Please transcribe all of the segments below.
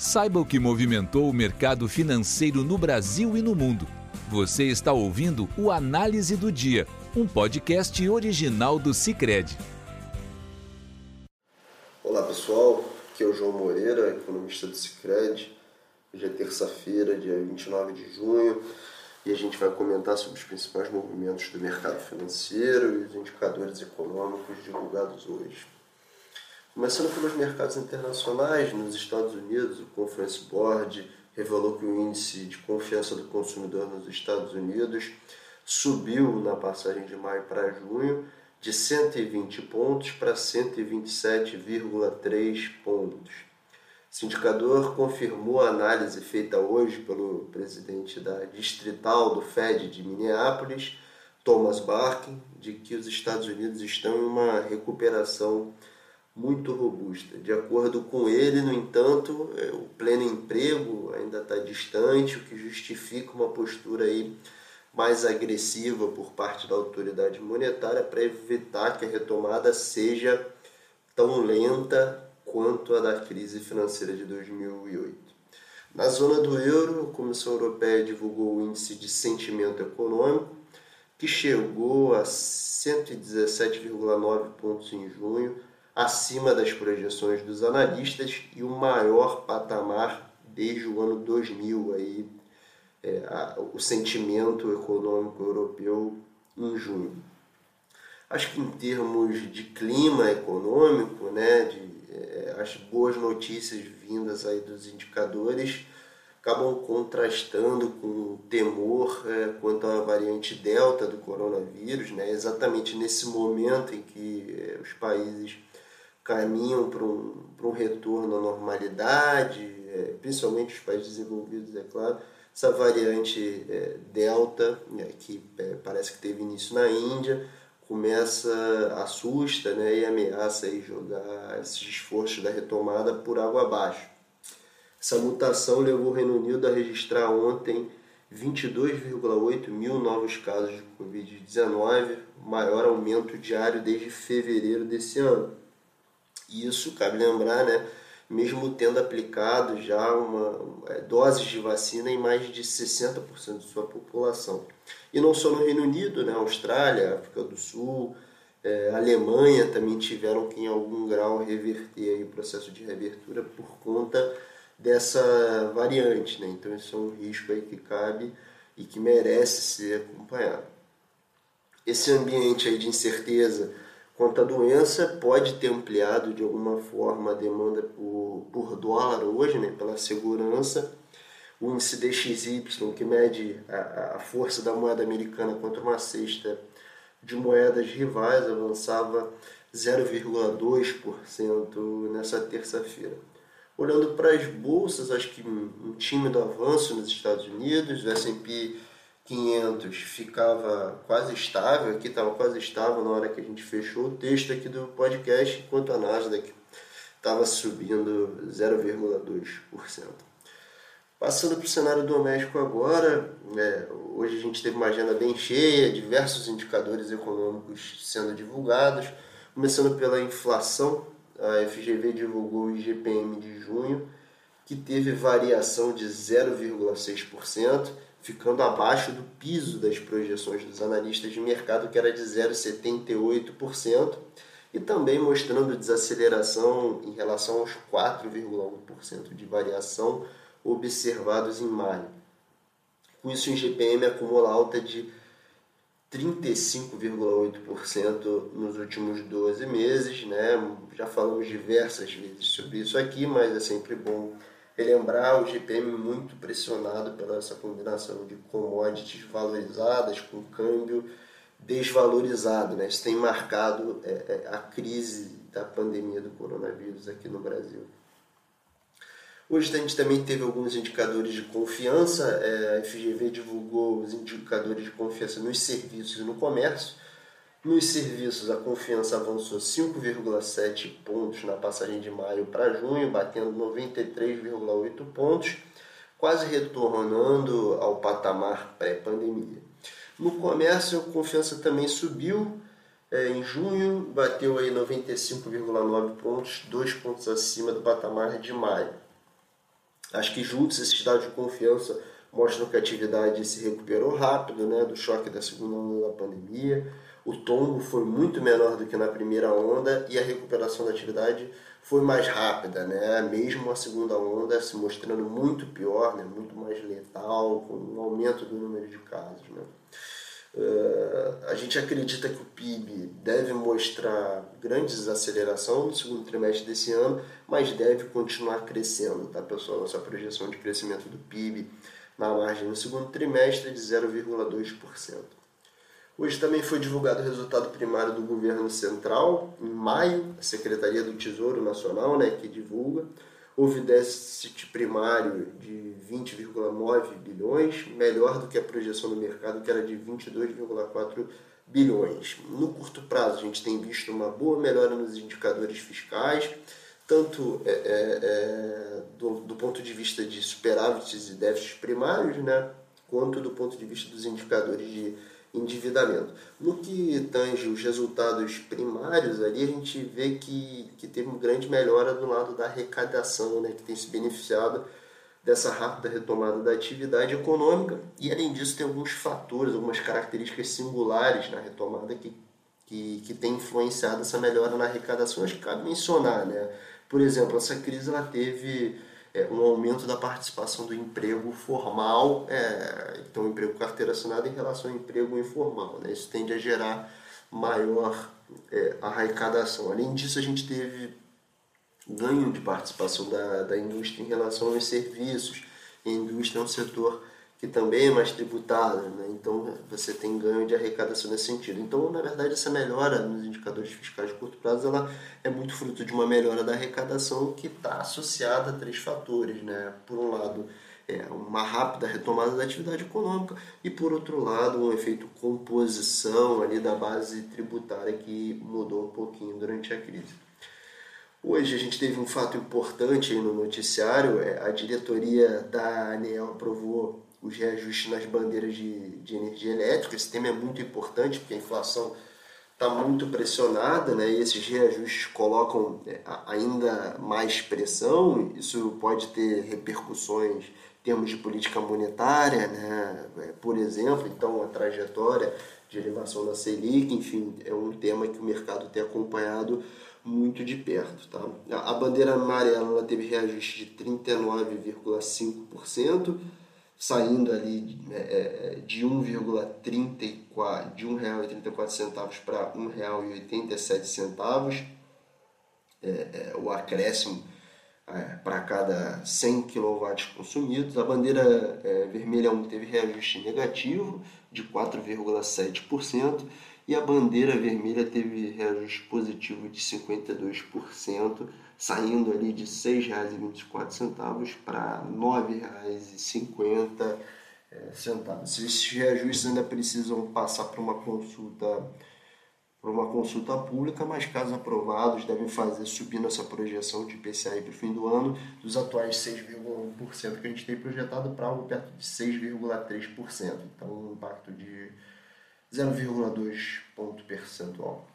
Saiba o que movimentou o mercado financeiro no Brasil e no mundo. Você está ouvindo o Análise do Dia, um podcast original do Cicred. Olá pessoal, aqui é o João Moreira, economista do Cicred. Hoje é terça-feira, dia 29 de junho, e a gente vai comentar sobre os principais movimentos do mercado financeiro e os indicadores econômicos divulgados hoje. Começando pelos mercados internacionais, nos Estados Unidos, o Conference Board revelou que o índice de confiança do consumidor nos Estados Unidos subiu na passagem de maio para junho de 120 pontos para 127,3 pontos. Esse indicador confirmou a análise feita hoje pelo presidente da distrital do Fed de Minneapolis, Thomas Barkin, de que os Estados Unidos estão em uma recuperação muito robusta. De acordo com ele, no entanto, é, o pleno emprego ainda está distante, o que justifica uma postura aí mais agressiva por parte da autoridade monetária para evitar que a retomada seja tão lenta quanto a da crise financeira de 2008. Na zona do euro, a Comissão Europeia divulgou o índice de sentimento econômico, que chegou a 117,9 pontos em junho, acima das projeções dos analistas e o maior patamar desde o ano 2000, aí, é, a, o sentimento econômico europeu em junho. Acho que em termos de clima econômico, né, de, é, as boas notícias vindas aí dos indicadores acabam contrastando com o temor é, quanto à variante delta do coronavírus, né, exatamente nesse momento em que é, os países caminham para um, para um retorno à normalidade, é, principalmente os países desenvolvidos, é claro. Essa variante é, Delta, né, que é, parece que teve início na Índia, começa, assusta né, e ameaça aí jogar esses esforços da retomada por água abaixo. Essa mutação levou o Reino Unido a registrar ontem 22,8 mil novos casos de Covid-19, maior aumento diário desde fevereiro desse ano. Isso, cabe lembrar, né, mesmo tendo aplicado já uma é, doses de vacina em mais de 60% de sua população. E não só no Reino Unido, né, Austrália, África do Sul, é, Alemanha também tiveram que em algum grau reverter aí o processo de reabertura por conta dessa variante. Né? Então isso é um risco aí que cabe e que merece ser acompanhado. Esse ambiente aí de incerteza quanto à doença, pode ter ampliado de alguma forma a demanda por, por dólar hoje, né, pela segurança. O índice DXY, que mede a, a força da moeda americana contra uma cesta de moedas rivais, avançava 0,2% nessa terça-feira. Olhando para as bolsas, acho que um tímido avanço nos Estados Unidos, o S&P 500 ficava quase estável, aqui estava quase estável na hora que a gente fechou o texto aqui do podcast, enquanto a Nasdaq estava subindo 0,2%. Passando para o cenário doméstico agora, é, hoje a gente teve uma agenda bem cheia, diversos indicadores econômicos sendo divulgados, começando pela inflação, a FGV divulgou o IGPM de junho, que teve variação de 0,6%, ficando abaixo do piso das projeções dos analistas de mercado, que era de 0,78%, e também mostrando desaceleração em relação aos 4,1% de variação observados em maio. Com isso, o IGPM acumula alta de 35,8% nos últimos 12 meses. Né? Já falamos diversas vezes sobre isso aqui, mas é sempre bom relembrar o GPM muito pressionado pela essa combinação de commodities valorizadas com câmbio desvalorizado. Né? Isso tem marcado é, é, a crise da pandemia do coronavírus aqui no Brasil. Hoje a gente também teve alguns indicadores de confiança. É, a FGV divulgou os indicadores de confiança nos serviços e no comércio. Nos serviços, a confiança avançou 5,7 pontos na passagem de maio para junho, batendo 93,8 pontos, quase retornando ao patamar pré-pandemia. No comércio, a confiança também subiu. É, em junho, bateu aí 95,9 pontos, dois pontos acima do patamar de maio. Acho que juntos esses dados de confiança mostram que a atividade se recuperou rápido né, do choque da segunda onda da pandemia. O tombo foi muito menor do que na primeira onda e a recuperação da atividade foi mais rápida, né? mesmo a segunda onda se mostrando muito pior, né? muito mais letal, com um aumento do número de casos. Né? Uh, a gente acredita que o PIB deve mostrar grande desaceleração no segundo trimestre desse ano, mas deve continuar crescendo, tá pessoal? Nossa projeção de crescimento do PIB na margem no segundo trimestre de 0,2%. Hoje também foi divulgado o resultado primário do governo central, em maio, a Secretaria do Tesouro Nacional, né, que divulga. Houve déficit primário de 20,9 bilhões, melhor do que a projeção do mercado, que era de 22,4 bilhões. No curto prazo, a gente tem visto uma boa melhora nos indicadores fiscais, tanto é, é, é, do, do, ponto de vista de superávites e déficits primários, né, quanto do ponto de vista dos indicadores de endividamento. No que tange os resultados primários ali, a gente vê que, que teve uma grande melhora do lado da arrecadação, né, que tem se beneficiado dessa rápida retomada da atividade econômica e além disso tem alguns fatores, algumas características singulares na retomada que, que, que tem influenciado essa melhora na arrecadação, acho que cabe mencionar, né? Por exemplo, essa crise ela teve é, um aumento da participação do emprego formal, é, então emprego carteira assinada em relação ao emprego informal. Né? Isso tende a gerar maior é, arrecadação. Além disso, a gente teve ganho de participação da, da indústria em relação aos serviços. a indústria é um setor que também é mais tributada, né? então você tem ganho de arrecadação nesse sentido. Então, na verdade, essa melhora nos indicadores fiscais de curto prazo ela é muito fruto de uma melhora da arrecadação que está associada a três fatores. Né? Por um lado, é uma rápida retomada da atividade econômica e, por outro lado, um efeito composição ali da base tributária que mudou um pouquinho durante a crise. Hoje a gente teve um fato importante no noticiário, é, a diretoria da ANEL aprovou os reajustes nas bandeiras de, de energia elétrica. Esse tema é muito importante porque a inflação está muito pressionada né? e esses reajustes colocam é, ainda mais pressão. Isso pode ter repercussões em termos de política monetária, né? É, por exemplo, então a trajetória de elevação da Selic, enfim, é um tema que o mercado tem acompanhado muito de perto. Tá? A bandeira amarela teve reajuste de 39,5%, saindo ali é, é de 1,34 de R$ 1,34 para R$ 1,87 é, o acréscimo para cada 100 kW consumidos. A bandeira é, vermelha 1 teve reajuste negativo de 4,7% e a bandeira vermelha teve reajuste positivo de 52%, saindo ali de R$ 6,24 para R$ 9,50. Esses reajustes ainda precisam passar por uma consulta por uma consulta pública, mas caso aprovados devem fazer subir nossa projeção de IPCA para o fim do ano dos atuais 6,1% que a gente tem projetado para algo perto de 6,3%. Então um impacto de 0,2 ponto percentual.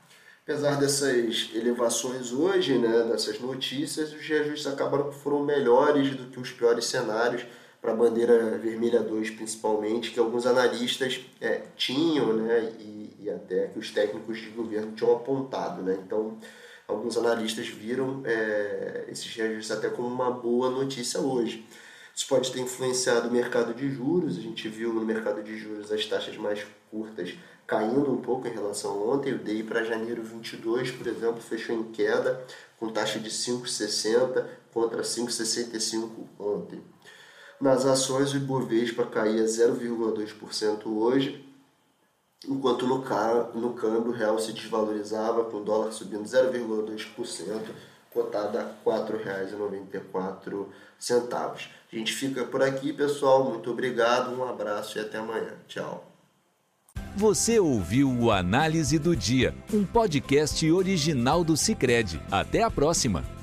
Apesar dessas elevações hoje, né, dessas notícias, os reajustes acabaram que foram melhores do que os piores cenários para a bandeira vermelha 2, principalmente, que alguns analistas é, tinham, né, e, e, até que os técnicos de governo tinham apontado. Né? Então, alguns analistas viram é, esses reajustes até como uma boa notícia hoje. Isso pode ter influenciado o mercado de juros. A gente viu no mercado de juros as taxas mais curtas caindo um pouco em relação a ontem. O DI para janeiro 22, por exemplo, fechou em queda com taxa de 5,60 contra 5,65 ontem. Nas ações, o Ibovespa caía 0,2% hoje, enquanto no, no câmbio o real se desvalorizava, com o dólar subindo 0,2%, cotada a R$ 4,94. A gente fica por aqui, pessoal. Muito obrigado, um abraço e até amanhã. Tchau. Você ouviu o Análise do Dia, um podcast original do Cicred. Até a próxima!